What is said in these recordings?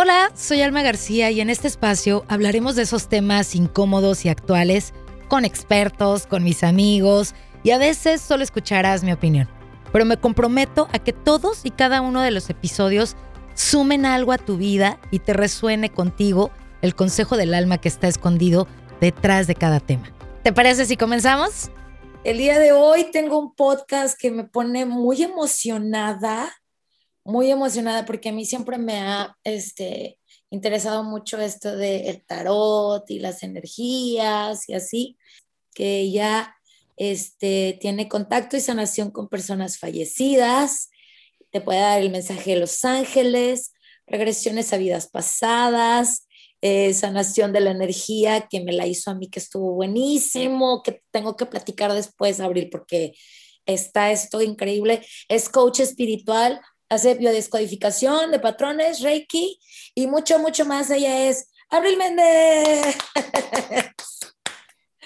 Hola, soy Alma García y en este espacio hablaremos de esos temas incómodos y actuales con expertos, con mis amigos y a veces solo escucharás mi opinión. Pero me comprometo a que todos y cada uno de los episodios sumen algo a tu vida y te resuene contigo el consejo del alma que está escondido detrás de cada tema. ¿Te parece si comenzamos? El día de hoy tengo un podcast que me pone muy emocionada, muy emocionada porque a mí siempre me ha este, interesado mucho esto del tarot y las energías y así, que ya este, tiene contacto y sanación con personas fallecidas te puede dar el mensaje de los ángeles, regresiones a vidas pasadas, eh, sanación de la energía que me la hizo a mí, que estuvo buenísimo, que tengo que platicar después, Abril, porque está esto increíble. Es coach espiritual, hace biodescodificación de patrones, Reiki y mucho, mucho más. Ella es Abril Méndez.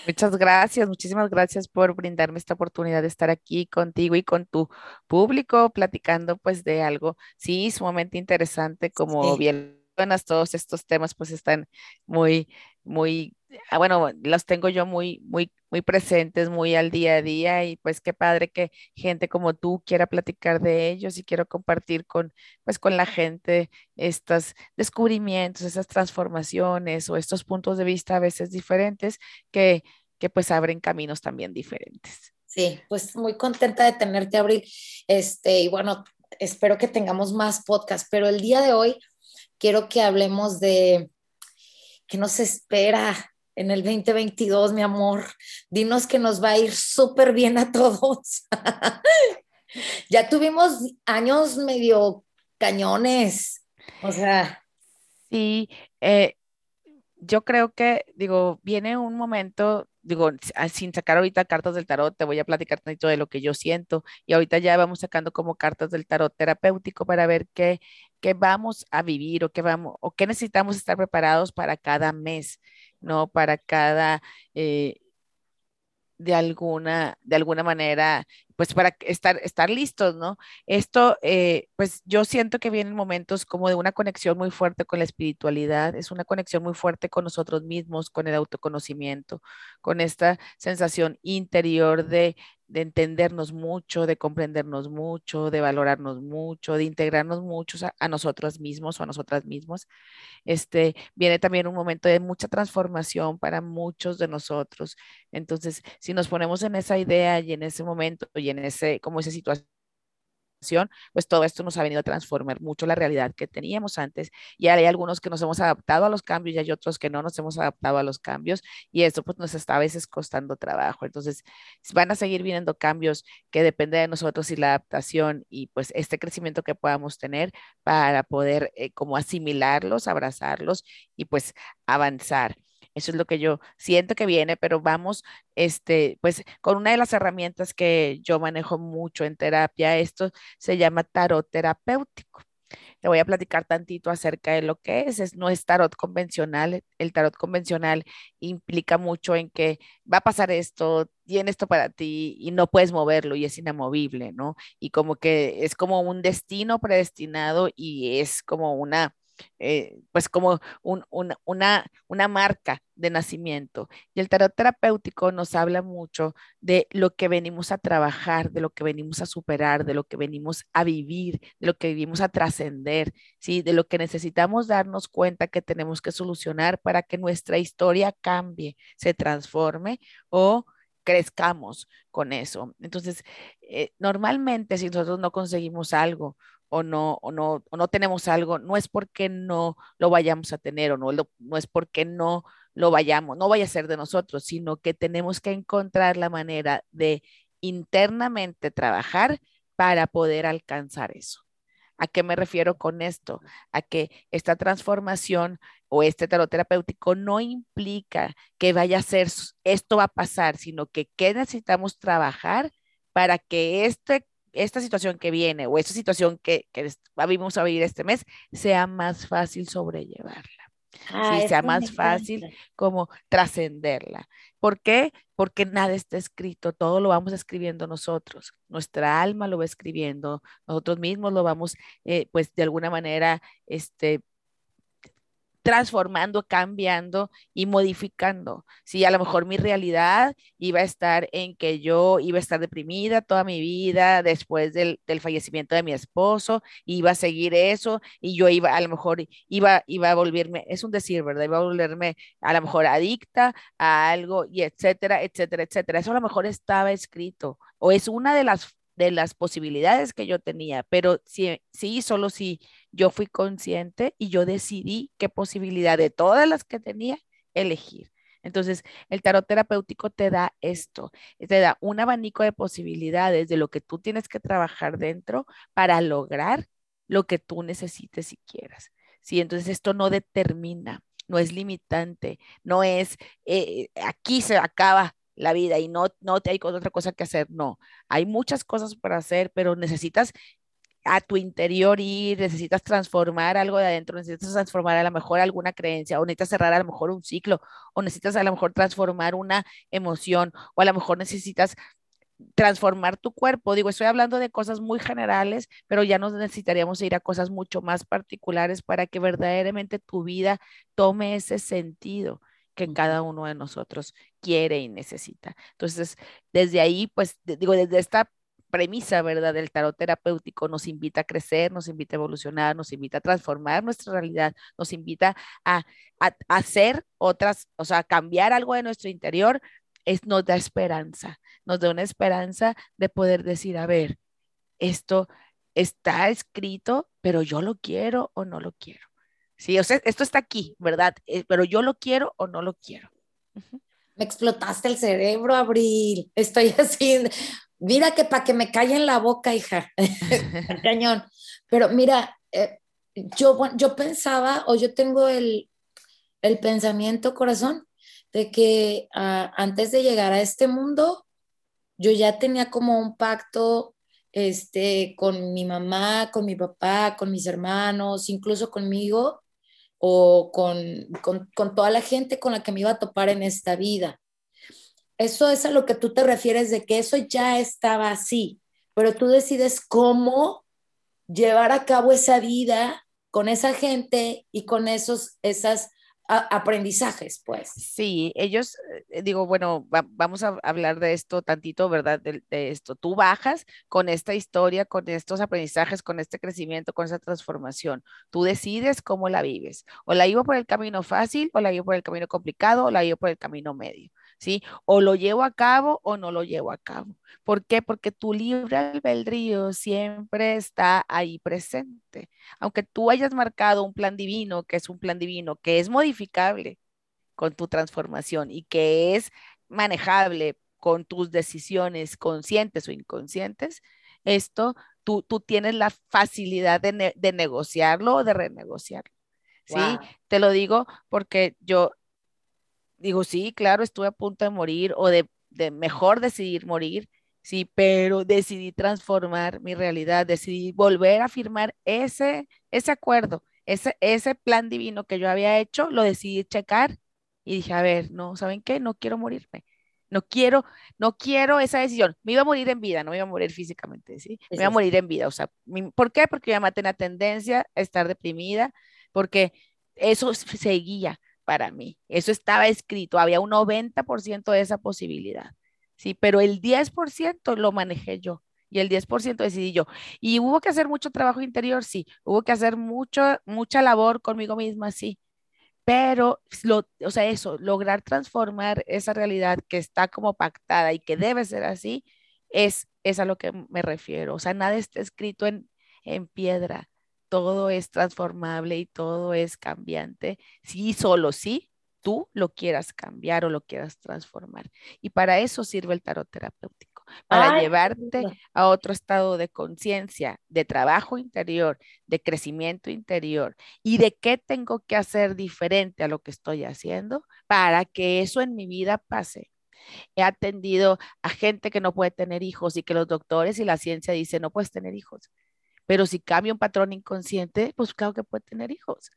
Muchas gracias, muchísimas gracias por brindarme esta oportunidad de estar aquí contigo y con tu público platicando pues de algo, sí, sumamente interesante, como bien buenas, todos estos temas pues están muy, muy, bueno, los tengo yo muy, muy, muy presentes, muy al día a día y pues qué padre que gente como tú quiera platicar de ellos y quiero compartir con, pues con la gente estos descubrimientos, esas transformaciones o estos puntos de vista a veces diferentes que, que pues abren caminos también diferentes. Sí, pues muy contenta de tenerte, Abril. Este, y bueno, espero que tengamos más podcasts, pero el día de hoy quiero que hablemos de qué nos espera en el 2022, mi amor. Dinos que nos va a ir súper bien a todos. ya tuvimos años medio cañones, o sea. Sí, eh, yo creo que, digo, viene un momento, digo, ah, sin sacar ahorita cartas del tarot, te voy a platicar tanto de lo que yo siento y ahorita ya vamos sacando como cartas del tarot terapéutico para ver qué, qué vamos a vivir o qué vamos, o qué necesitamos estar preparados para cada mes, ¿no? Para cada, eh, de alguna, de alguna manera, pues para estar, estar listos, ¿no? Esto, eh, pues yo siento que vienen momentos como de una conexión muy fuerte con la espiritualidad, es una conexión muy fuerte con nosotros mismos, con el autoconocimiento, con esta sensación interior de, de entendernos mucho, de comprendernos mucho, de valorarnos mucho, de integrarnos mucho a, nosotros mismos o a nosotras mismos. Este, viene también un momento de mucha transformación para muchos de nosotros. Entonces, si nos ponemos en esa idea y en ese momento y en ese, como esa situación, pues todo esto nos ha venido a transformar mucho la realidad que teníamos antes. Y hay algunos que nos hemos adaptado a los cambios y hay otros que no nos hemos adaptado a los cambios y esto pues nos está a veces costando trabajo. Entonces van a seguir viniendo cambios que depende de nosotros y la adaptación y pues este crecimiento que podamos tener para poder eh, como asimilarlos, abrazarlos y pues avanzar. Eso es lo que yo siento que viene, pero vamos, este, pues con una de las herramientas que yo manejo mucho en terapia, esto se llama tarot terapéutico. Te voy a platicar tantito acerca de lo que es. es. No es tarot convencional. El tarot convencional implica mucho en que va a pasar esto, tiene esto para ti y no puedes moverlo y es inamovible, ¿no? Y como que es como un destino predestinado y es como una eh, pues como una, una marca de nacimiento. Y el tarot terapéutico nos habla mucho de lo que venimos a trabajar, de lo que venimos a superar, de lo que venimos a vivir, de lo que vivimos a trascender, ¿sí? de lo que necesitamos darnos cuenta que tenemos que solucionar para que nuestra historia cambie, se transforme o crezcamos con eso. Entonces, eh, normalmente si nosotros no conseguimos algo o no, o no, o no tenemos algo, no es porque no lo vayamos a tener o no, no es porque no lo vayamos, no vaya a ser de nosotros, sino que tenemos que encontrar la manera de internamente trabajar para poder alcanzar eso. ¿A qué me refiero con esto? A que esta transformación o este tarot terapéutico no implica que vaya a ser, esto va a pasar, sino que qué necesitamos trabajar para que este esta situación que viene o esta situación que, que vamos a vivir este mes sea más fácil sobrellevarla. Ah, sea más fácil como trascenderla. ¿Por qué? Porque nada está escrito, todo lo vamos escribiendo nosotros. Nuestra alma lo va escribiendo, nosotros mismos lo vamos, eh, pues de alguna manera, este, transformando, cambiando y modificando. Sí, a lo mejor mi realidad iba a estar en que yo iba a estar deprimida toda mi vida después del, fallecimiento de mi esposo, iba a seguir eso y yo iba, a lo mejor iba, iba a volverme, es un decir, ¿verdad? Iba a volverme a lo mejor adicta a algo y etcétera, etcétera, etcétera. Eso a lo mejor estaba escrito o es una de las de las posibilidades que yo tenía, pero sí, sí, solo si yo fui consciente y yo decidí qué posibilidad de todas las que tenía elegir. Entonces, el tarot terapéutico te da esto, te da un abanico de posibilidades de lo que tú tienes que trabajar dentro para lograr lo que tú necesites y quieras. Sí, entonces esto no determina, no es limitante, no es eh, aquí se acaba la vida y no, no te hay otra cosa que hacer. No, hay muchas cosas para hacer, pero necesitas a tu interior ir, necesitas transformar algo de adentro, necesitas transformar a lo mejor alguna creencia, o necesitas cerrar a lo mejor un ciclo, o necesitas a lo mejor transformar una emoción, o a lo mejor necesitas transformar tu cuerpo. Digo, estoy hablando de cosas muy generales, pero ya nos necesitaríamos ir a cosas mucho más particulares para que verdaderamente tu vida tome ese sentido que cada uno de nosotros quiere y necesita. Entonces, desde ahí, pues, digo, desde esta premisa, ¿verdad? Del tarot terapéutico nos invita a crecer, nos invita a evolucionar, nos invita a transformar nuestra realidad, nos invita a, hacer otras, o sea, a cambiar algo de nuestro interior, es, nos da esperanza, nos da una esperanza de poder decir, a ver, esto está escrito, pero yo lo quiero o no lo quiero. Sí, o sea, esto está aquí, ¿verdad? Eh, pero yo lo quiero o no lo quiero. Me explotaste el cerebro, Abril. Estoy así. Mira que para que me calle en la boca, hija. Cañón. Pero mira, eh, yo, yo pensaba, o yo tengo el, el pensamiento, corazón, de que ah, antes de llegar a este mundo, yo ya tenía como un pacto este, con mi mamá, con mi papá, con mis hermanos, incluso conmigo, o con, con, toda la gente con la que me iba a topar en esta vida. Eso es a lo que tú te refieres de que eso ya estaba así, pero tú decides cómo llevar a cabo esa vida con esa gente y con esos, esas aprendizajes, pues. Sí, ellos, eh, digo, bueno, vamos a hablar de esto tantito, ¿verdad? De, esto. Tú bajas con esta historia, con estos aprendizajes, con este crecimiento, con esa transformación. Tú decides cómo la vives. O la vivo por el camino fácil, o la vivo por el camino complicado, o la vivo por el camino medio. ¿Sí? O lo llevo a cabo o no lo llevo a cabo. ¿Por qué? Porque tu libre albedrío siempre está ahí presente. Aunque tú hayas marcado un plan divino, que es un plan divino, que es modificable con tu transformación y que es manejable con tus decisiones conscientes o inconscientes, esto tú, tú tienes la facilidad de, negociarlo o de renegociarlo. ¿Sí? Te lo digo porque yo digo, sí, claro, estuve a punto de morir o de, de mejor decidir morir, sí, pero decidí transformar mi realidad, decidí volver a firmar ese, ese acuerdo, ese, ese plan divino que yo había hecho, lo decidí checar y dije, a ver, no, ¿saben qué? No quiero morirme. No quiero, no quiero esa decisión. Me iba a morir en vida, no me iba a morir físicamente, ¿sí? Me iba a morir en vida. O sea, ¿por qué? Porque mi mamá tenía tendencia a estar deprimida, porque eso seguía para mí. Eso estaba escrito, había un 90% de esa posibilidad. Sí, pero el 10% lo manejé yo y el 10% decidí yo. Y hubo que hacer mucho trabajo interior, sí, hubo que hacer mucho, mucha labor conmigo misma, sí. Pero, lo, o sea, eso, lograr transformar esa realidad que está como pactada y que debe ser así, es, es a lo que me refiero. O sea, nada está escrito en, en piedra, todo es transformable y todo es cambiante. Sí, solo sí, tú lo quieras cambiar o lo quieras transformar. Y para eso sirve el tarot terapéutico, para llevarte a otro estado de conciencia, de trabajo interior, de crecimiento interior y de qué tengo que hacer diferente a lo que estoy haciendo para que eso en mi vida pase. He atendido a gente que no puede tener hijos y que los doctores y la ciencia dicen no puedes tener hijos. Pero si cambia un patrón inconsciente, pues claro que puede tener hijos.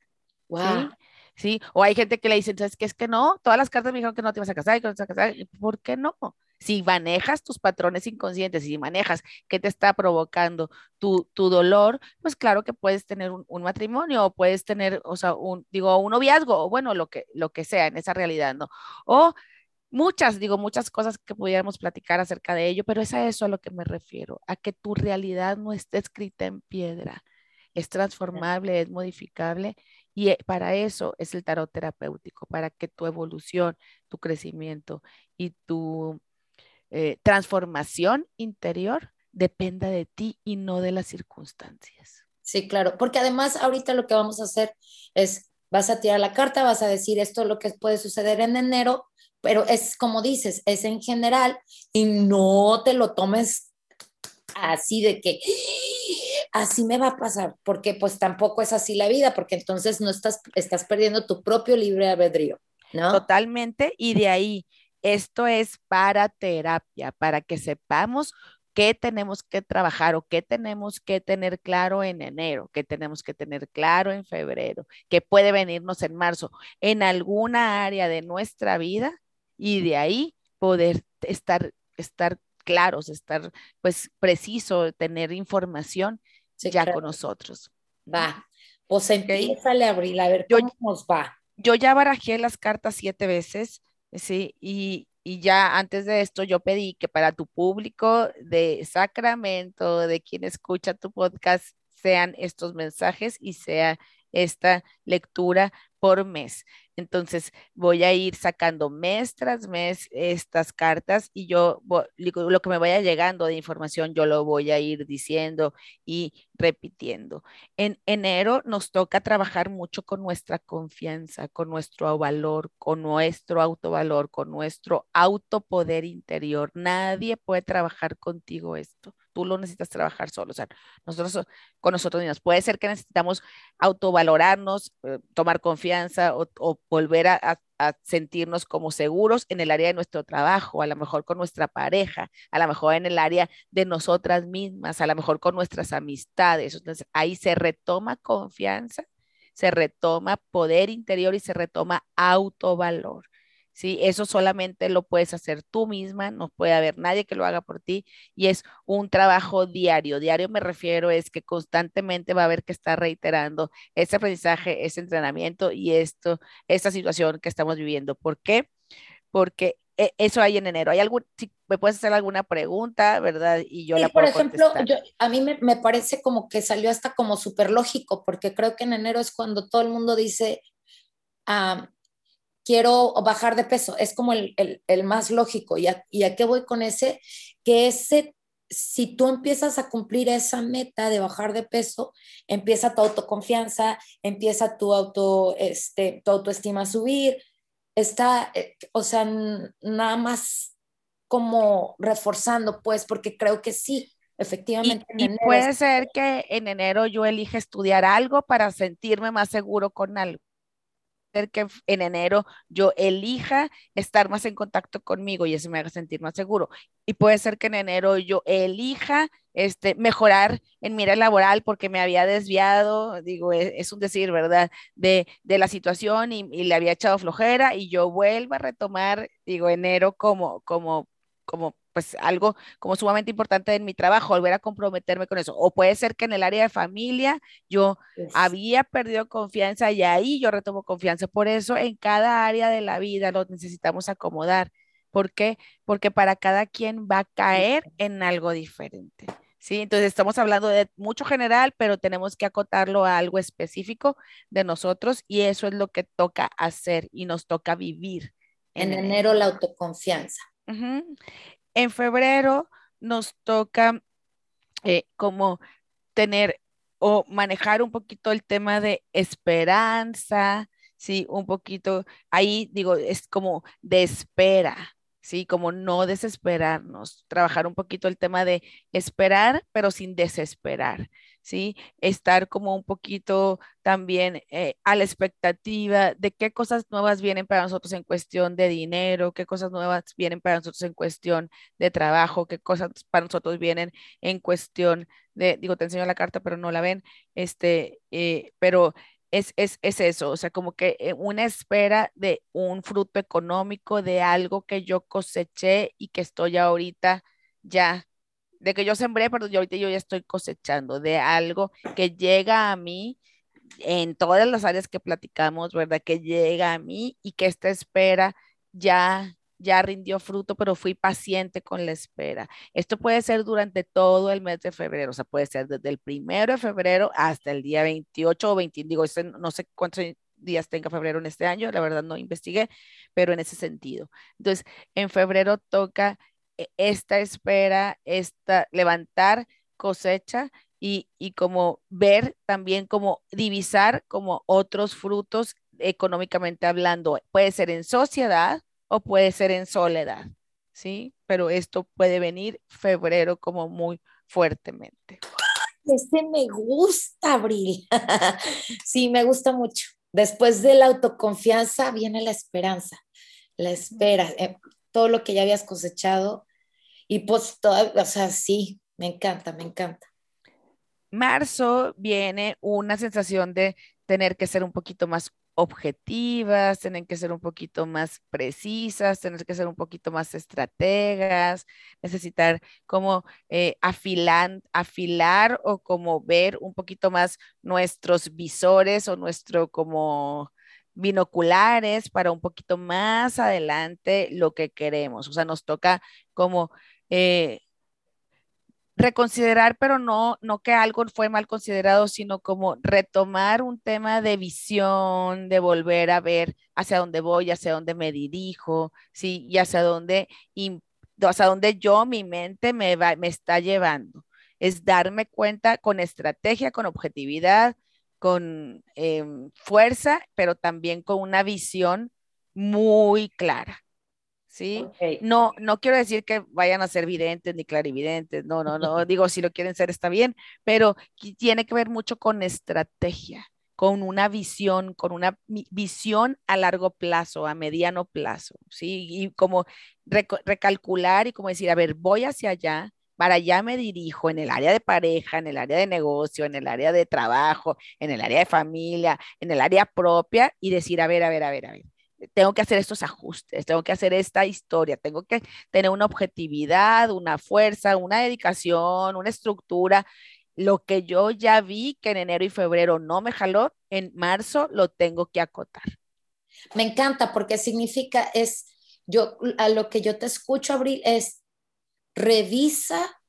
Wow. ¿sí? O hay gente que le dice, ¿sabes qué? Es que no, todas las cartas me dijeron que no te vas a casar, que no te vas a casar. ¿Por qué no? Si manejas tus patrones inconscientes, si manejas qué te está provocando tu, tu dolor, pues claro que puedes tener un, un, matrimonio o puedes tener, o sea, un, digo, un noviazgo o bueno, lo que, lo que sea en esa realidad, ¿no? O muchas, digo, muchas cosas que pudiéramos platicar acerca de ello, pero es a eso a lo que me refiero, a que tu realidad no esté escrita en piedra, es transformable, es modificable y eh, para eso es el tarot terapéutico, para que tu evolución, tu crecimiento y tu eh, transformación interior dependa de ti y no de las circunstancias. Sí, claro, porque además ahorita lo que vamos a hacer es, vas a tirar la carta, vas a decir esto es lo que puede suceder en enero, pero es como dices, es en general y no te lo tomes así de que así me va a pasar, porque pues tampoco es así la vida, porque entonces no estás, estás perdiendo tu propio libre albedrío, ¿no? Totalmente, y de ahí, esto es para terapia, para que sepamos qué tenemos que trabajar o qué tenemos que tener claro en enero, qué tenemos que tener claro en febrero, qué puede venirnos en marzo, en alguna área de nuestra vida y de ahí poder estar, estar claros, estar pues preciso, tener información ya con nosotros. Va, pues empieza a abrir, a ver cómo nos va. Yo ya barajé las cartas siete veces, sí, y, y ya antes de esto yo pedí que para tu público de Sacramento, de quien escucha tu podcast, sean estos mensajes y sea esta lectura por mes. Entonces voy a ir sacando mes tras mes estas cartas y yo lo que me vaya llegando de información yo lo voy a ir diciendo y repitiendo. En enero nos toca trabajar mucho con nuestra confianza, con nuestro valor, con nuestro autovalor, con nuestro autopoder interior. Nadie puede trabajar contigo esto tú lo necesitas trabajar solo, o sea, nosotros con nosotros mismos. Puede ser que necesitamos autovalorarnos, eh, tomar confianza o, volver a, sentirnos como seguros en el área de nuestro trabajo, a lo mejor con nuestra pareja, a lo mejor en el área de nosotras mismas, a lo mejor con nuestras amistades. Entonces, ahí se retoma confianza, se retoma poder interior y se retoma autovalor. ¿Sí? Eso solamente lo puedes hacer tú misma, no puede haber nadie que lo haga por ti y es un trabajo diario. Diario me refiero es que constantemente va a haber que estar reiterando ese aprendizaje, ese entrenamiento y esto, esta situación que estamos viviendo. ¿Por qué? Porque e, eso hay en enero. ¿Hay algún, si me puedes hacer alguna pregunta, verdad? Y yo la puedo Por ejemplo, a mí me, me, parece como que salió hasta como súper lógico, porque creo que en enero es cuando todo el mundo dice, ah, quiero bajar de peso, es como el, más lógico. ¿Y a, qué voy con ese? Que ese, si tú empiezas a cumplir esa meta de bajar de peso, empieza tu autoconfianza, empieza tu, auto, este, tu autoestima a subir, está, eh, o sea, nada más como reforzando, pues, porque creo que sí, efectivamente. Y, puede ser que en enero yo elija estudiar algo para sentirme más seguro con algo que en enero yo elija estar más en contacto conmigo y eso me haga sentir más seguro. Y puede ser que en enero yo elija este, mejorar en mi área laboral porque me había desviado, digo, e, es, un decir, ¿verdad? De, de la situación y, le había echado flojera y yo vuelvo a retomar, digo, enero como, como, como pues algo como sumamente importante en mi trabajo, volver a comprometerme con eso. O puede ser que en el área de familia yo había perdido confianza y ahí yo retomo confianza. Por eso en cada área de la vida lo necesitamos acomodar. ¿Por qué? Porque para cada quien va a caer en algo diferente. ¿sí? Entonces estamos hablando de mucho general, pero tenemos que acotarlo a algo específico de nosotros y eso es lo que toca hacer y nos toca vivir. En, enero, la autoconfianza. En febrero nos toca eh, como tener o manejar un poquito el tema de esperanza, sí, un poquito, ahí digo, es como de espera, sí, como no desesperarnos, trabajar un poquito el tema de esperar, pero sin desesperar, ¿sí? Estar como un poquito también eh, a la expectativa de qué cosas nuevas vienen para nosotros en cuestión de dinero, qué cosas nuevas vienen para nosotros en cuestión de trabajo, qué cosas para nosotros vienen en cuestión de, digo, te enseño la carta, pero no la ven, este, eh, pero es, es, es, eso, o sea, como que eh, una espera de un fruto económico, de algo que yo coseché y que estoy ahorita ya, de que yo sembré, pero yo ahorita yo ya estoy cosechando, de algo que llega a mí en todas las áreas que platicamos, ¿verdad? Que llega a mí y que esta espera ya ya rindió fruto, pero fui paciente con la espera. Esto puede ser durante todo el mes de febrero, o sea, puede ser desde el primero de febrero hasta el día 28 o 20, digo, no sé cuántos días tenga febrero en este año, la verdad no investigué, pero en ese sentido. Entonces, en febrero toca esta espera, esta levantar cosecha y, y como ver también como divisar como otros frutos económicamente hablando. Puede ser en sociedad, o puede ser en soledad, ¿sí? Pero esto puede venir febrero como muy fuertemente. Este me gusta, Abril. sí, me gusta mucho. Después de la autoconfianza viene la esperanza, la espera, eh, todo lo que ya habías cosechado. Y pues, todo, o sea, sí, me encanta, me encanta. Marzo viene una sensación de tener que ser un poquito más objetivas, tienen que ser un poquito más precisas, tener que ser un poquito más estrategas, necesitar como eh, afilar o como ver un poquito más nuestros visores o nuestro como binoculares para un poquito más adelante lo que queremos. O sea, nos toca como eh, reconsiderar, pero no, no que algo fue mal considerado, sino como retomar un tema de visión, de volver a ver hacia dónde voy, hacia dónde me dirijo, ¿sí? Y hacia dónde, hacia dónde yo, mi mente me, va, me está llevando. Es darme cuenta con estrategia, con objetividad, con em, fuerza, pero también con una visión muy clara. ¿Sí? No, no quiero decir que vayan a ser videntes ni clarividentes, no, no, no, digo, si lo quieren ser está bien, pero tiene que ver mucho con estrategia, con una visión, con una visión a largo plazo, a mediano plazo, ¿sí? Y como recalcular y como decir, a ver, voy hacia allá, para allá me dirijo en el área de pareja, en el área de negocio, en el área de trabajo, en el área de familia, en el área propia y decir, a ver, a ver, a ver, a ver tengo que hacer estos ajustes, tengo que hacer esta historia, tengo que tener una objetividad, una fuerza, una dedicación, una estructura. Lo que yo ya vi que en enero y febrero no me jaló, en marzo lo tengo que acotar. Me encanta porque significa es, yo, a lo que yo te escucho, Abril, es revisa,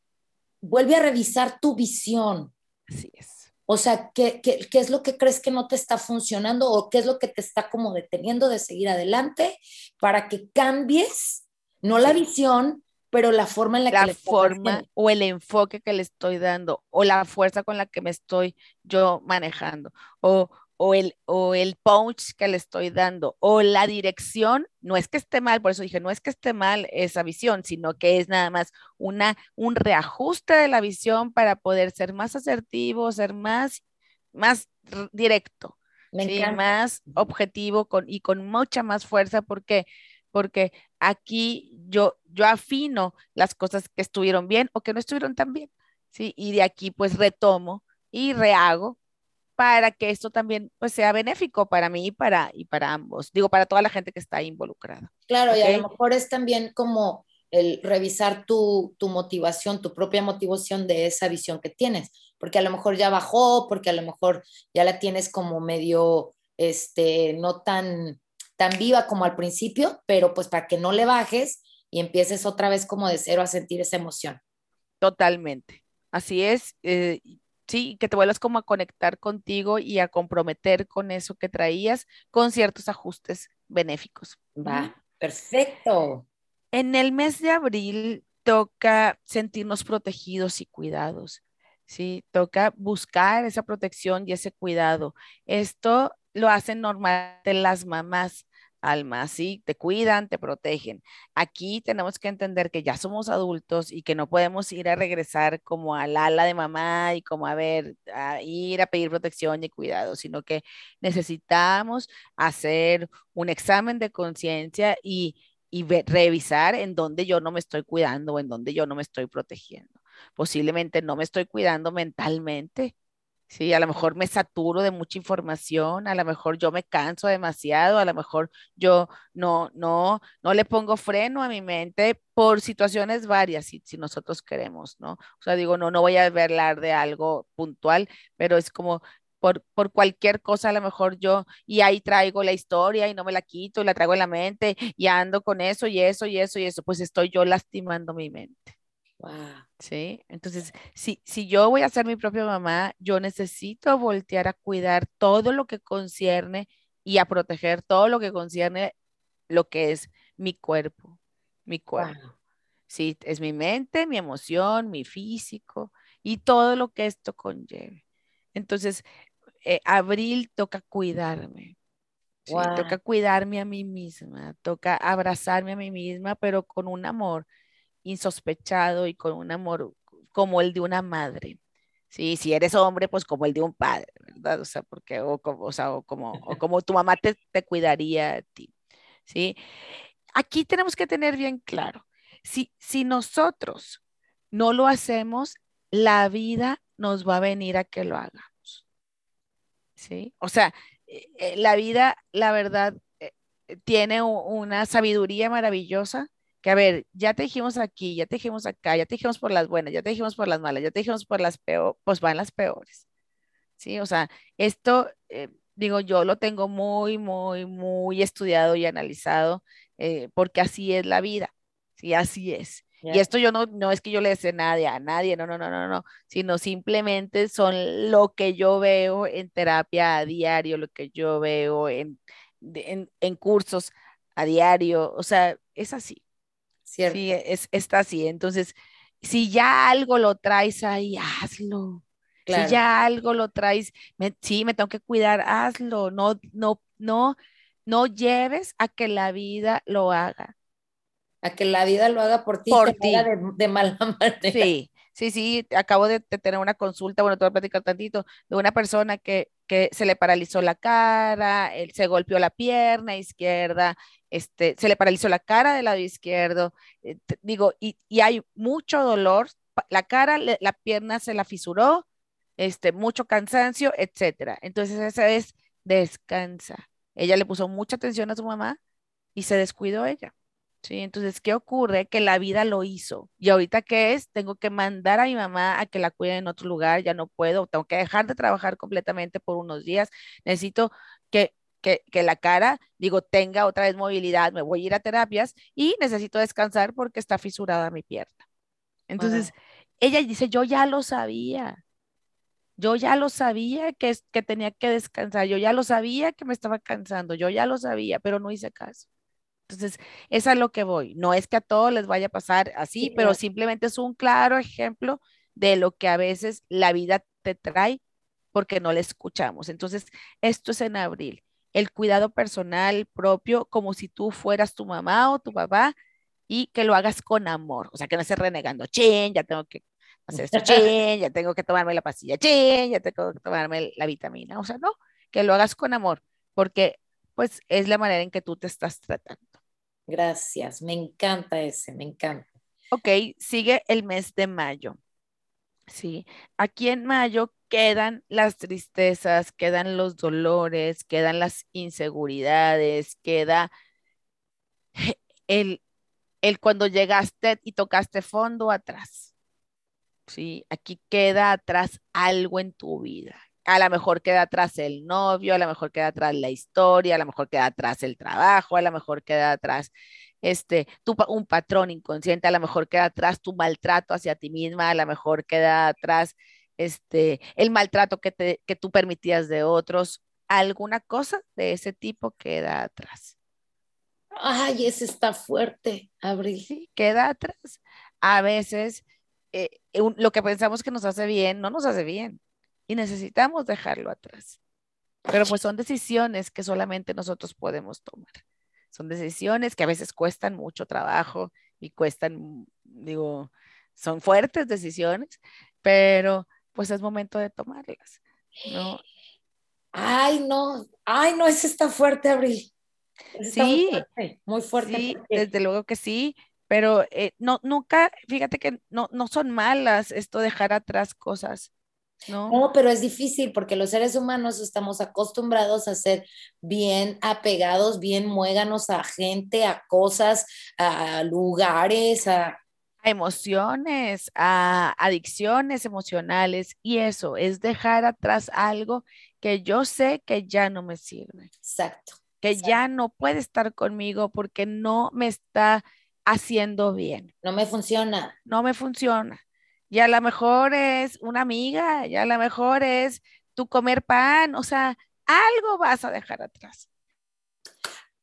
vuelve a revisar tu visión. Así es o sea, ¿qué, ¿qué, es lo que crees que no te está funcionando o qué es lo que te está como deteniendo de seguir adelante para que cambies, no la visión, pero la forma en la, que la forma o el enfoque que le estoy dando o la fuerza con la que me estoy yo manejando o, o el, o el punch que le estoy dando o la dirección, no es que esté mal, por eso dije, no es que esté mal esa visión, sino que es nada más una, un reajuste de la visión para poder ser más asertivo, ser más, más directo, más objetivo con, y con mucha más fuerza, porque porque aquí yo, yo afino las cosas que estuvieron bien o que no estuvieron tan bien, ¿sí? Y de aquí pues retomo y rehago para que esto también pues, sea benéfico para mí y para, y para ambos, digo, para toda la gente que está involucrada. Claro, y a lo mejor es también como el revisar tu, tu, motivación, tu propia motivación de esa visión que tienes, porque a lo mejor ya bajó, porque a lo mejor ya la tienes como medio, este, no tan, tan viva como al principio, pero pues para que no le bajes y empieces otra vez como de cero a sentir esa emoción. Totalmente. Así es. Eh, sí, que te vuelvas como a conectar contigo y a comprometer con eso que traías con ciertos ajustes benéficos. Va, perfecto. En el mes de abril toca sentirnos protegidos y cuidados, ¿sí? Toca buscar esa protección y ese cuidado. Esto lo hacen normalmente las mamás alma, ¿sí? Te cuidan, te protegen. Aquí tenemos que entender que ya somos adultos y que no podemos ir a regresar como al ala de mamá y como a ver, a ir a pedir protección y cuidado, sino que necesitamos hacer un examen de conciencia y, y revisar en dónde yo no me estoy cuidando o en dónde yo no me estoy protegiendo. Posiblemente no me estoy cuidando mentalmente, Sí, a lo mejor me saturo de mucha información, a lo mejor yo me canso demasiado, a lo mejor yo no, no, no le pongo freno a mi mente por situaciones varias, si, si nosotros queremos, ¿no? O sea, digo, no, no voy a hablar de algo puntual, pero es como por, por, cualquier cosa, a lo mejor yo, y ahí traigo la historia y no me la quito la traigo en la mente y ando con eso y eso y eso y eso, pues estoy yo lastimando mi mente. Sí, entonces, si, si yo voy a ser mi propia mamá, yo necesito voltear a cuidar todo lo que concierne y a proteger todo lo que concierne lo que es mi cuerpo, mi cuerpo. Sí, es mi mente, mi emoción, mi físico y todo lo que esto conlleve. Entonces, eh, abril toca cuidarme. Sí, toca cuidarme a mí misma, toca abrazarme a mí misma, pero con un amor insospechado y con un amor como el de una madre. Sí, si eres hombre, pues como el de un padre, ¿verdad? O sea, porque, o como, o sea, o como, o como tu mamá te, te cuidaría a ti, ¿sí? Aquí tenemos que tener bien claro, si, si nosotros no lo hacemos, la vida nos va a venir a que lo hagamos, ¿sí? O sea, eh, eh, la vida, la verdad, eh, tiene una sabiduría maravillosa que a ver, ya te dijimos aquí, ya te dijimos acá, ya te dijimos por las buenas, ya te dijimos por las malas, ya te dijimos por las peores, pues van las peores. Sí, o sea, esto, eh, digo, yo lo tengo muy, muy, muy estudiado y analizado, eh, porque así es la vida, sí, así es. Y esto yo no, no es que yo le desee nadie a nadie, no, no, no, no, no, sino simplemente son lo que yo veo en terapia a diario, lo que yo veo en, en, en cursos a diario, o sea, es así. Sí, es, está así. Entonces, si ya algo lo traes ahí, hazlo. Si ya algo lo traes, sí, me tengo que cuidar, hazlo. No, no, no, no lleves a que la vida lo haga. A que la vida lo haga por ti, por ti. De, de, mala manera. Sí, sí, sí. Acabo de, tener una consulta, bueno, te voy a platicar tantito, de una persona que, que se le paralizó la cara, él se golpeó la pierna izquierda, este, se le paralizó la cara del lado izquierdo, eh, digo, y, hay mucho dolor, la cara, la pierna se la fisuró, este, mucho cansancio, etcétera. Entonces esa es descansa. Ella le puso mucha atención a su mamá y se descuidó ella. ¿sí? Entonces, ¿qué ocurre? Que la vida lo hizo. Y ahorita, ¿qué es? Tengo que mandar a mi mamá a que la cuide en otro lugar, ya no puedo, tengo que dejar de trabajar completamente por unos días. Necesito que que, la cara, digo, tenga otra vez movilidad, me voy a ir a terapias y necesito descansar porque está fisurada mi pierna. Entonces, ella dice, yo ya lo sabía, yo ya lo sabía que, que tenía que descansar, yo ya lo sabía que me estaba cansando, yo ya lo sabía, pero no hice caso. Entonces, es a lo que voy. No es que a todos les vaya a pasar así, pero simplemente es un claro ejemplo de lo que a veces la vida te trae porque no le escuchamos. Entonces, esto es en abril el cuidado personal propio como si tú fueras tu mamá o tu papá y que lo hagas con amor, o sea, que no estés renegando, chen, ya tengo que hacer esto, chen, ya tengo que tomarme la pastilla, chen, ya tengo que tomarme la vitamina, o sea, no, que lo hagas con amor, porque pues es la manera en que tú te estás tratando. Gracias, me encanta ese, me encanta. Ok, sigue el mes de mayo. Sí, aquí en mayo quedan las tristezas, quedan los dolores, quedan las inseguridades, queda el, el cuando llegaste y tocaste fondo atrás. Sí, aquí queda atrás algo en tu vida. A lo mejor queda atrás el novio, a lo mejor queda atrás la historia, a lo mejor queda atrás el trabajo, a lo mejor queda atrás este, tu, un patrón inconsciente, a lo mejor queda atrás tu maltrato hacia ti misma, a lo mejor queda atrás este, el maltrato que, te, que tú permitías de otros, alguna cosa de ese tipo queda atrás. Ay, ese está fuerte, Abril. Sí, queda atrás. A veces eh, lo que pensamos que nos hace bien, no nos hace bien y necesitamos dejarlo atrás. Pero pues son decisiones que solamente nosotros podemos tomar. Son decisiones que a veces cuestan mucho trabajo y cuestan, digo, son fuertes decisiones, pero pues es momento de tomarlas, ¿no? Ay, no, ay, no, ese está fuerte, Abril. sí, muy fuerte. Sí, desde luego que sí, pero eh, no, nunca, fíjate que no, no son malas esto dejar atrás cosas, ¿no? No, pero es difícil porque los seres humanos estamos acostumbrados a ser bien apegados, bien muéganos a gente, a cosas, a lugares, a... A emociones, a adicciones emocionales y eso es dejar atrás algo que yo sé que ya no me sirve, Exacto. que Exacto. ya no puede estar conmigo porque no me está haciendo bien, No me funciona. no me funciona. Y a lo mejor es una amiga, y a lo mejor es tu comer pan, o sea, algo vas a dejar atrás. Y ca- Eh, o sea,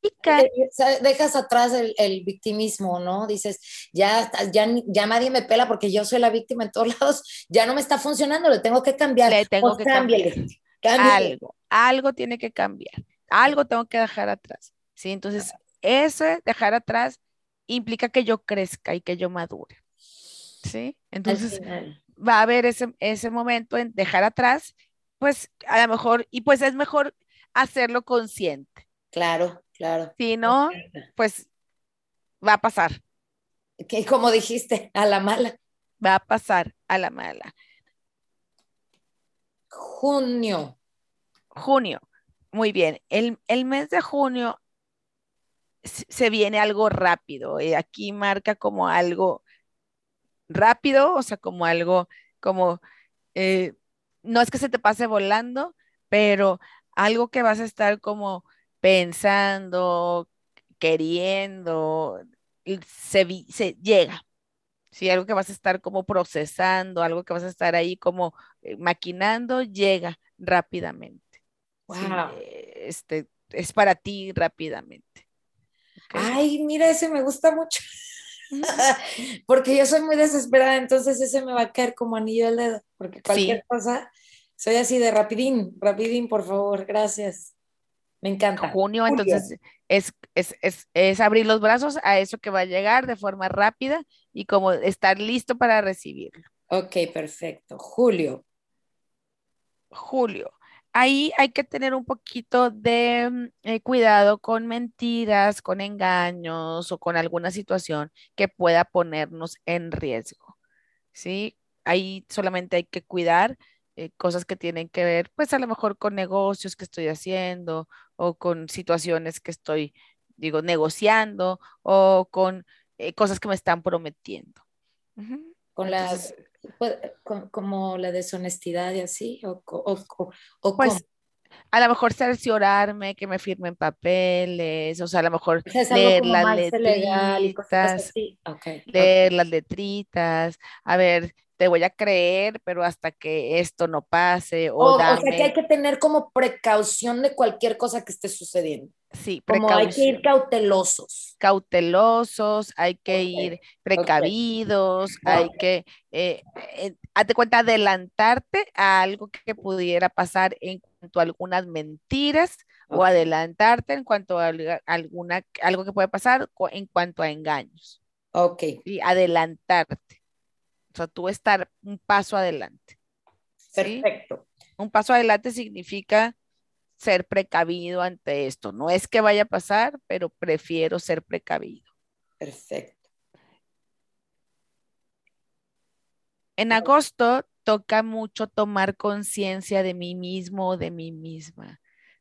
Dejas atrás el, el victimismo, ¿no? Dices, ya, ya, ya nadie me pela porque yo soy la víctima en todos lados, ya no me está funcionando, le tengo que cambiar. Le tengo Pues que cámbiale, cambiar. cámbiale. algo, algo tiene que cambiar, algo tengo que dejar atrás, ¿sí? Entonces, ese dejar atrás implica que yo crezca y que yo madure, ¿sí? Entonces, va a haber ese, ese momento en dejar atrás, pues a lo mejor, y pues es mejor hacerlo consciente, Claro, claro. si no, pues va a pasar, Que como dijiste, a la mala. va a pasar a la mala. Junio. Junio, muy bien, el, el mes de junio se viene algo rápido. eh, aquí marca como algo rápido, o sea, como algo, como, eh, no es que se te pase volando, pero algo que vas a estar como pensando, queriendo, se, llega. Sí, algo que vas a estar como procesando, algo que vas a estar ahí como eh, maquinando, llega rápidamente. Wow. eh, este, es para ti rápidamente. Ay, mira, ese me gusta mucho. Porque yo soy muy desesperada, entonces ese me va a caer como anillo al dedo. Porque cualquier Sí. cosa, soy así de rapidín, rapidín, por favor, gracias. Me encanta. junio, Julio. entonces es, es, es, es abrir los brazos a eso que va a llegar de forma rápida y como estar listo para recibirlo. Ok, perfecto. Julio. Julio, ahí hay que tener un poquito de mm, eh, cuidado con mentiras, con engaños o con alguna situación que pueda ponernos en riesgo, ¿sí? Ahí solamente hay que cuidar eh, cosas que tienen que ver, pues a lo mejor con negocios que estoy haciendo o con situaciones que estoy, digo, negociando o con eh, cosas que me están prometiendo. Con la, Entonces, pues, con- como la deshonestidad y así, o, o, o Pues cómo. a lo mejor cerciorarme que me firmen papeles, o sea, a lo mejor leer las legal letritas, así. Ok, leer las letritas, a ver, te voy a creer, pero hasta que esto no pase, o O, o sea que hay que tener como precaución de cualquier cosa que esté sucediendo. sí, Como hay que ir precaución, cautelosos. cautelosos, hay que ir precavidos, hay que, eh, eh, hazte cuenta, adelantarte a algo que pudiera pasar en cuanto a algunas mentiras o adelantarte en cuanto a alguna, algo que puede pasar en cuanto a engaños Ok, y adelantarte. O sea, tú estar un paso adelante, ¿sí? perfecto. Un paso adelante significa ser precavido ante esto. No es que vaya a pasar, pero prefiero ser precavido. Perfecto. En agosto toca mucho tomar conciencia de mí mismo o de mí misma.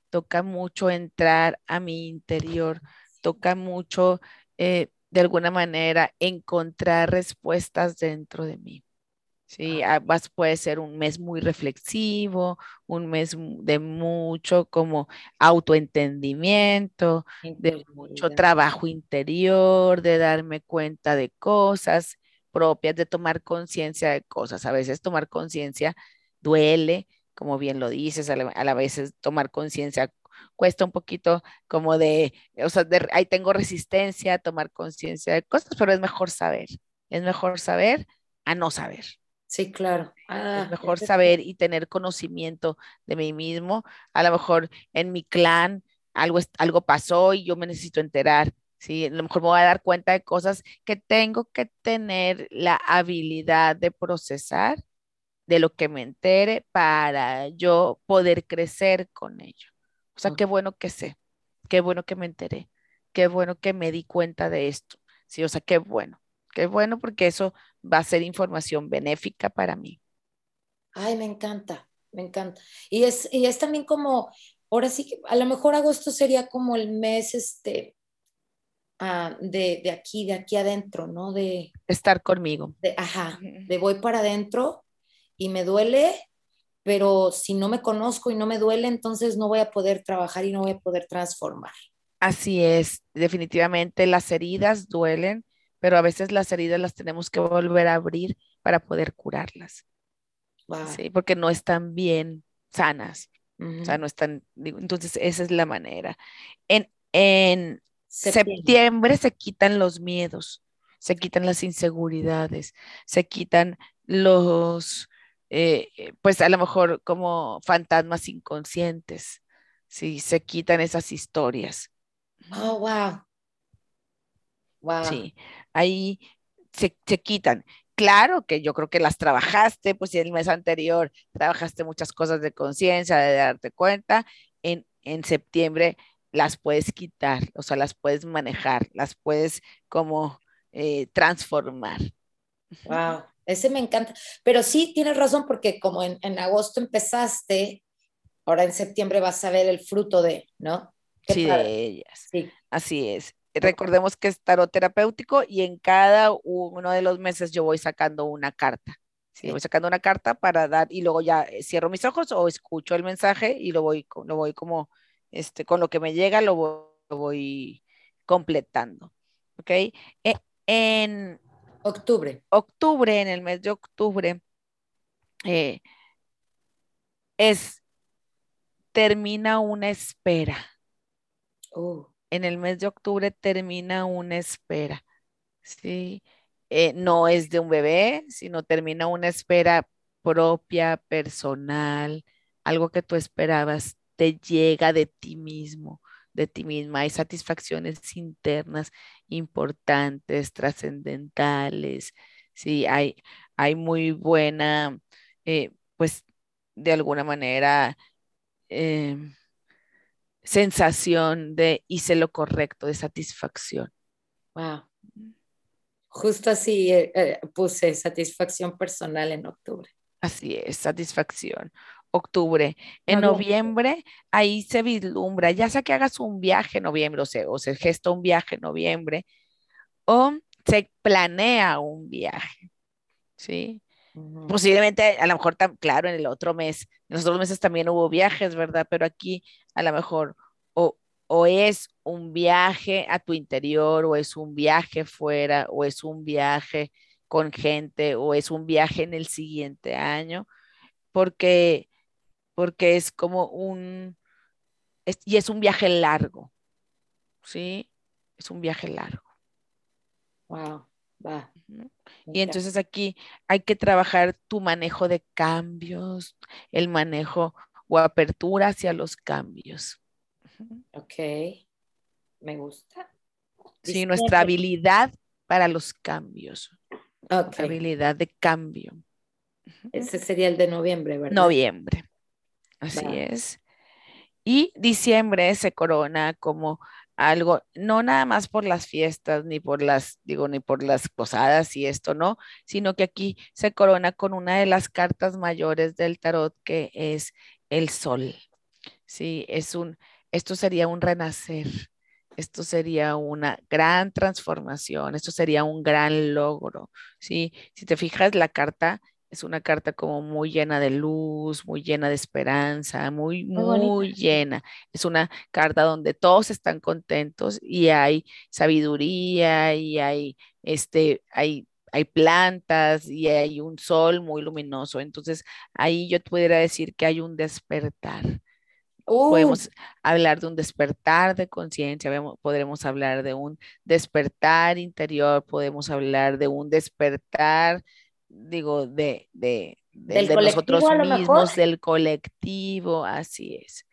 Toca mucho entrar a mi interior. Toca mucho, eh, de alguna manera, encontrar respuestas dentro de mí. Sí, Ah, ah, vas- puede ser un mes muy reflexivo, un mes de mucho como autoentendimiento, de mucho trabajo interior, de darme cuenta de cosas propias, de tomar conciencia de cosas. A veces tomar conciencia duele, como bien lo dices, a la, a la veces tomar conciencia cuesta un poquito como de, o sea, de- ahí tengo resistencia a tomar conciencia de cosas, pero es mejor saber, es mejor saber a no saber. Sí, claro. Es Ah, mejor ese- saber y tener conocimiento de mí mismo. A lo mejor en mi clan algo, es- algo pasó y yo me necesito enterar. ¿sí? A lo mejor me voy a dar cuenta de cosas que tengo que tener la habilidad de procesar de lo que me entere para yo poder crecer con ello. O sea, qué bueno que sé, qué bueno que me enteré, qué bueno que me di cuenta de esto. Sí, o sea, qué bueno, qué bueno porque eso va a ser información benéfica para mí. Ay, me encanta, me encanta. Y es, y es también como, ahora sí que a lo mejor agosto sería como el mes este, ah, de, de, aquí, de aquí adentro, ¿no? De estar conmigo. De, ajá, de voy para adentro y me duele, pero si no me conozco y no me duele, entonces no voy a poder trabajar y no voy a poder transformar. Así es, definitivamente las heridas duelen, pero a veces las heridas las tenemos que volver a abrir para poder curarlas. Sí, porque no están bien sanas. O sea, no están, entonces esa es la manera. En, en septiembre. se quitan los miedos, se quitan las inseguridades, se quitan los, eh, pues a lo mejor como fantasmas inconscientes, sí, se quitan esas historias. Oh, wow. Wow. Sí, ahí se, se quitan. Claro que yo creo que las trabajaste, pues si el mes anterior trabajaste muchas cosas de conciencia, de darte cuenta, en, en septiembre las puedes quitar, o sea, las puedes manejar, las puedes como eh, transformar. Wow, ese me encanta. Pero sí, tienes razón, porque como en, en, agosto empezaste, ahora en septiembre vas a ver el fruto de, ¿no? sí, de ellas. Sí. Así es recordemos que es tarot terapéutico y en cada uno de los meses yo voy sacando una carta. Sí, voy sacando una carta para dar y luego ya eh, cierro mis ojos o escucho el mensaje y lo voy, lo voy como, este, con lo que me llega lo voy, completando. ¿Ok? E, en octubre. Octubre, en el mes de octubre, eh, es, termina una espera. Oh en el mes de octubre termina una espera, ¿sí? Eh, no es de un bebé, sino termina una espera propia, personal, algo que tú esperabas, te llega de ti mismo, de ti misma. Hay satisfacciones internas importantes, trascendentales, ¿sí? Hay, hay muy buena, eh, pues, de alguna manera, em, sensación de hice lo correcto, de satisfacción. Wow. Justo así eh, eh, puse satisfacción personal en octubre. Así es, satisfacción. Octubre. En noviembre, ahí se vislumbra, ya sea que hagas un viaje en noviembre o se, o se gesta un viaje en noviembre o se planea un viaje. ¿Sí? Posiblemente, a lo mejor, claro, en el otro mes, en los otros meses también hubo viajes, ¿verdad? Pero aquí a lo mejor o, o es un viaje a tu interior, o es un viaje fuera, o es un viaje con gente, o es un viaje en el siguiente año, porque, porque es como un, y es un viaje largo, ¿sí? Es un viaje largo. Wow, va. Y entonces aquí hay que trabajar tu manejo de cambios, el manejo o apertura hacia los cambios. Ok, me gusta. Sí, nuestra habilidad para los cambios. Okay. habilidad de cambio. Ese sería el de noviembre, ¿verdad? Noviembre. Así es. Y diciembre se corona como algo, no nada más por las fiestas, ni por las, digo, ni por las posadas y esto, ¿no? Sino que aquí se corona con una de las cartas mayores del tarot, que es el sol. Sí, es un, esto sería un renacer, esto sería una gran transformación, esto sería un gran logro, ¿sí? Si te fijas, la carta es una carta como muy llena de luz, muy llena de esperanza, muy, muy, llena. Es una carta donde todos están contentos y hay sabiduría y hay, este, hay, hay plantas y hay un sol muy luminoso. Entonces, ahí yo pudiera decir que hay un despertar. Podemos hablar de un despertar de conciencia, podremos hablar de un despertar interior, podemos hablar de un despertar digo, de, de, nosotros mismos, del colectivo, así es.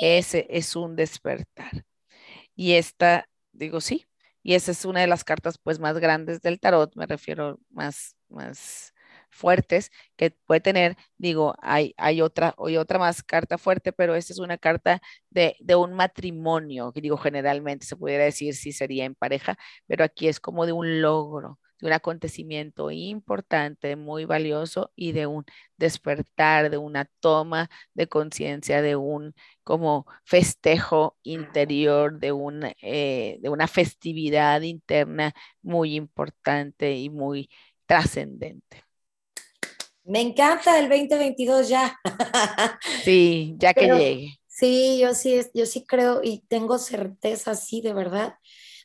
Ese es un despertar. Y esta, digo, sí, y esa es una de las cartas pues más grandes del tarot, me refiero más, más fuertes que puede tener, digo, hay, hay otra, hay otra más carta fuerte, pero esta es una carta de, de un matrimonio, que digo, generalmente se pudiera decir si sería en pareja, pero aquí es como de un logro, de un acontecimiento importante, muy valioso y de un despertar, de una toma de conciencia, de un como festejo interior, de, un, eh, de una festividad interna muy importante y muy trascendente. Me encanta el 2022 ya. Sí, ya que llegue. Sí, yo sí, yo sí creo y tengo certeza, sí, de verdad,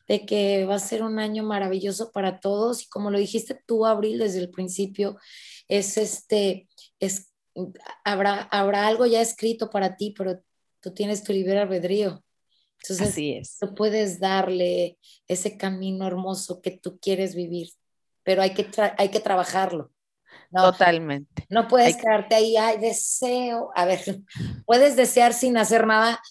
de que va a ser un año maravilloso para todos. Y como lo dijiste tú, Abril, desde el principio, es este, es, habrá, habrá algo ya escrito para ti, pero tú tienes tu libre albedrío. Entonces, Así es. tú puedes darle ese camino hermoso que tú quieres vivir, pero hay que, hay que trabajarlo. Totalmente. No puedes quedarte ahí, ay, deseo. A ver, puedes desear sin hacer nada,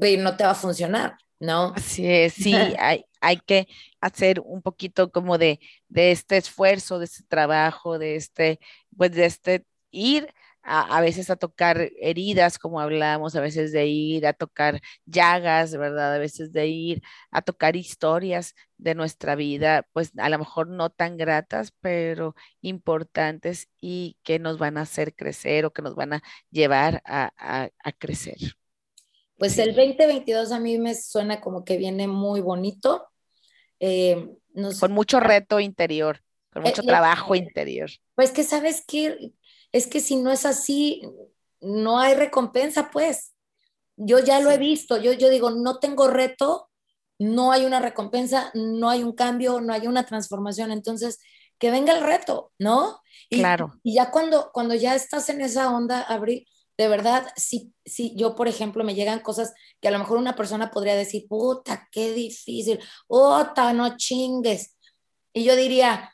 pero no te va a funcionar, ¿no? Así es, sí, hay, hay que hacer un poquito como de, de este esfuerzo, de este trabajo, de este, pues de este ir a, veces a tocar heridas, como hablábamos, a veces de ir a tocar llagas, ¿verdad? A veces de ir a tocar historias de nuestra vida, pues a lo mejor no tan gratas, pero importantes y que nos van a hacer crecer o que nos van a llevar a, crecer. Pues el 2022 a mí me suena como que viene muy bonito. Eh, con mucho reto interior, con mucho eh, trabajo interior. Pues que sabes que es que si no es así, no hay recompensa, pues. Yo ya lo he visto, yo, yo digo, no tengo reto, no hay una recompensa, no hay un cambio, no hay una transformación, entonces que venga el reto, ¿no? Y, claro. Y ya cuando, cuando ya estás en esa onda, Abril, de verdad, si, si yo, por ejemplo, me llegan cosas que a lo mejor una persona podría decir, puta, qué difícil, puta, no chingues. Y yo diría,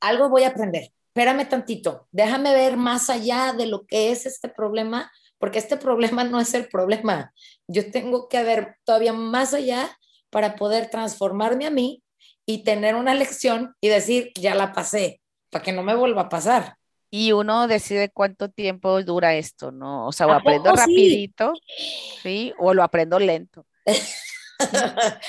algo voy a aprender, espérame tantito, déjame ver más allá de lo que es este problema, porque este problema no es el problema. Yo tengo que ver todavía más allá para poder transformarme a mí y tener una lección y decir, ya la pasé, para que no me vuelva a pasar. Y uno decide cuánto tiempo dura esto, ¿no? O sea, o aprendo rapidito, sí? O lo aprendo lento.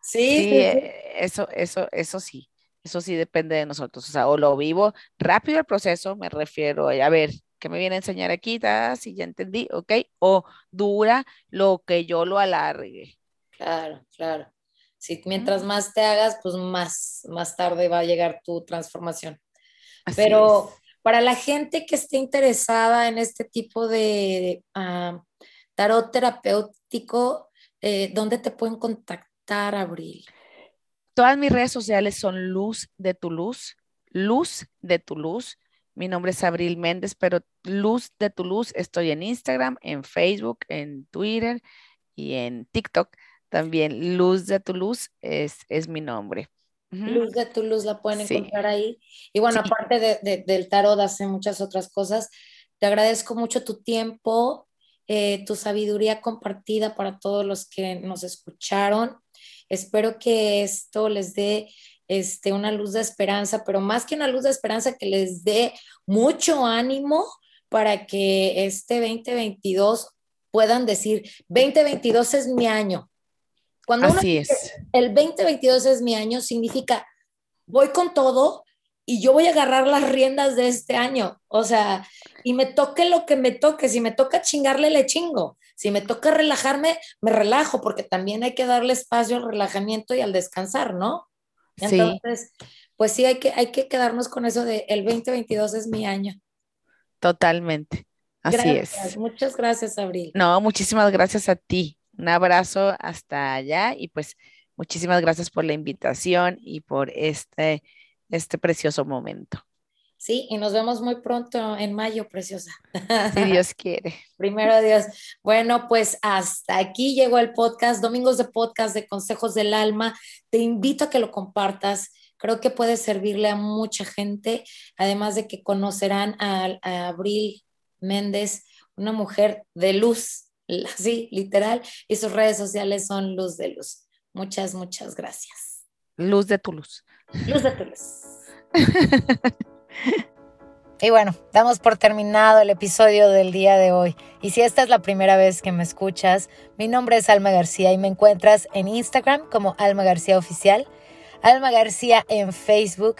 sí, sí, eh, eso, eso, eso sí. Eso sí depende de nosotros. O sea, o lo vivo rápido el proceso, me refiero a, a ver, ¿qué me viene a enseñar aquí? Si ya entendí, ok. O dura lo que yo lo alargue. Claro, claro. Si mientras más te hagas, pues más, más tarde va a llegar tu transformación. Pero para la gente que esté interesada en este tipo de ah, tarot terapéutico, eh, ¿dónde te pueden contactar, Abril? Todas mis redes sociales son Luz de tu Luz, Luz de tu Luz. Mi nombre es Abril Méndez, pero Luz de tu Luz estoy en Instagram, en Facebook, en Twitter y en TikTok. También Luz de tu Luz es, es mi nombre. Luz de tu Luz la pueden encontrar ahí. Y bueno, aparte de, del tarot, hace muchas otras cosas. Te agradezco mucho tu tiempo, eh, tu sabiduría compartida para todos los que nos escucharon. Espero que esto les dé este, una luz de esperanza, pero más que una luz de esperanza, que les dé mucho ánimo para que este 2022 puedan decir, 2022 es mi año. Cuando Así es. el 2022 es mi año, significa, voy con todo y yo voy a agarrar las riendas de este año. O sea, y me toque lo que me toque. Si me toca chingarle, le chingo. Si me toca relajarme, me relajo, porque también hay que darle espacio al relajamiento y al descansar, ¿no? Entonces, pues sí, hay que, hay que quedarnos con eso de el 2022 es mi año. Totalmente. Así es. Muchas gracias, Abril. No, muchísimas gracias a ti. Un abrazo hasta allá y pues muchísimas gracias por la invitación y por este, este precioso momento. Sí, y nos vemos muy pronto en mayo, preciosa. Si Dios quiere. Primero Dios. Bueno, pues hasta aquí llegó el podcast, Domingos de Podcast de Consejos del Alma. Te invito a que lo compartas. Creo que puede servirle a mucha gente, además de que conocerán a, a Abril Méndez, una mujer de luz, así, literal, y sus redes sociales son Luz de Luz. Muchas, muchas gracias. Luz de tu luz. Luz de tu luz. Y bueno, damos por terminado el episodio del día de hoy. Y si esta es la primera vez que me escuchas, mi nombre es Alma García y me encuentras en Instagram como Alma García Oficial. Alma García en Facebook.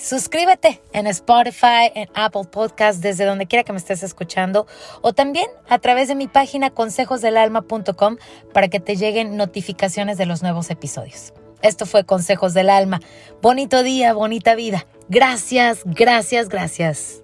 Suscríbete en Spotify, en Apple Podcast, desde donde quiera que me estés escuchando, o también a través de mi página consejosdelalma.com para que te lleguen notificaciones de los nuevos episodios. Esto fue Consejos del Alma. Bonito día, bonita vida. Gracias, gracias, gracias.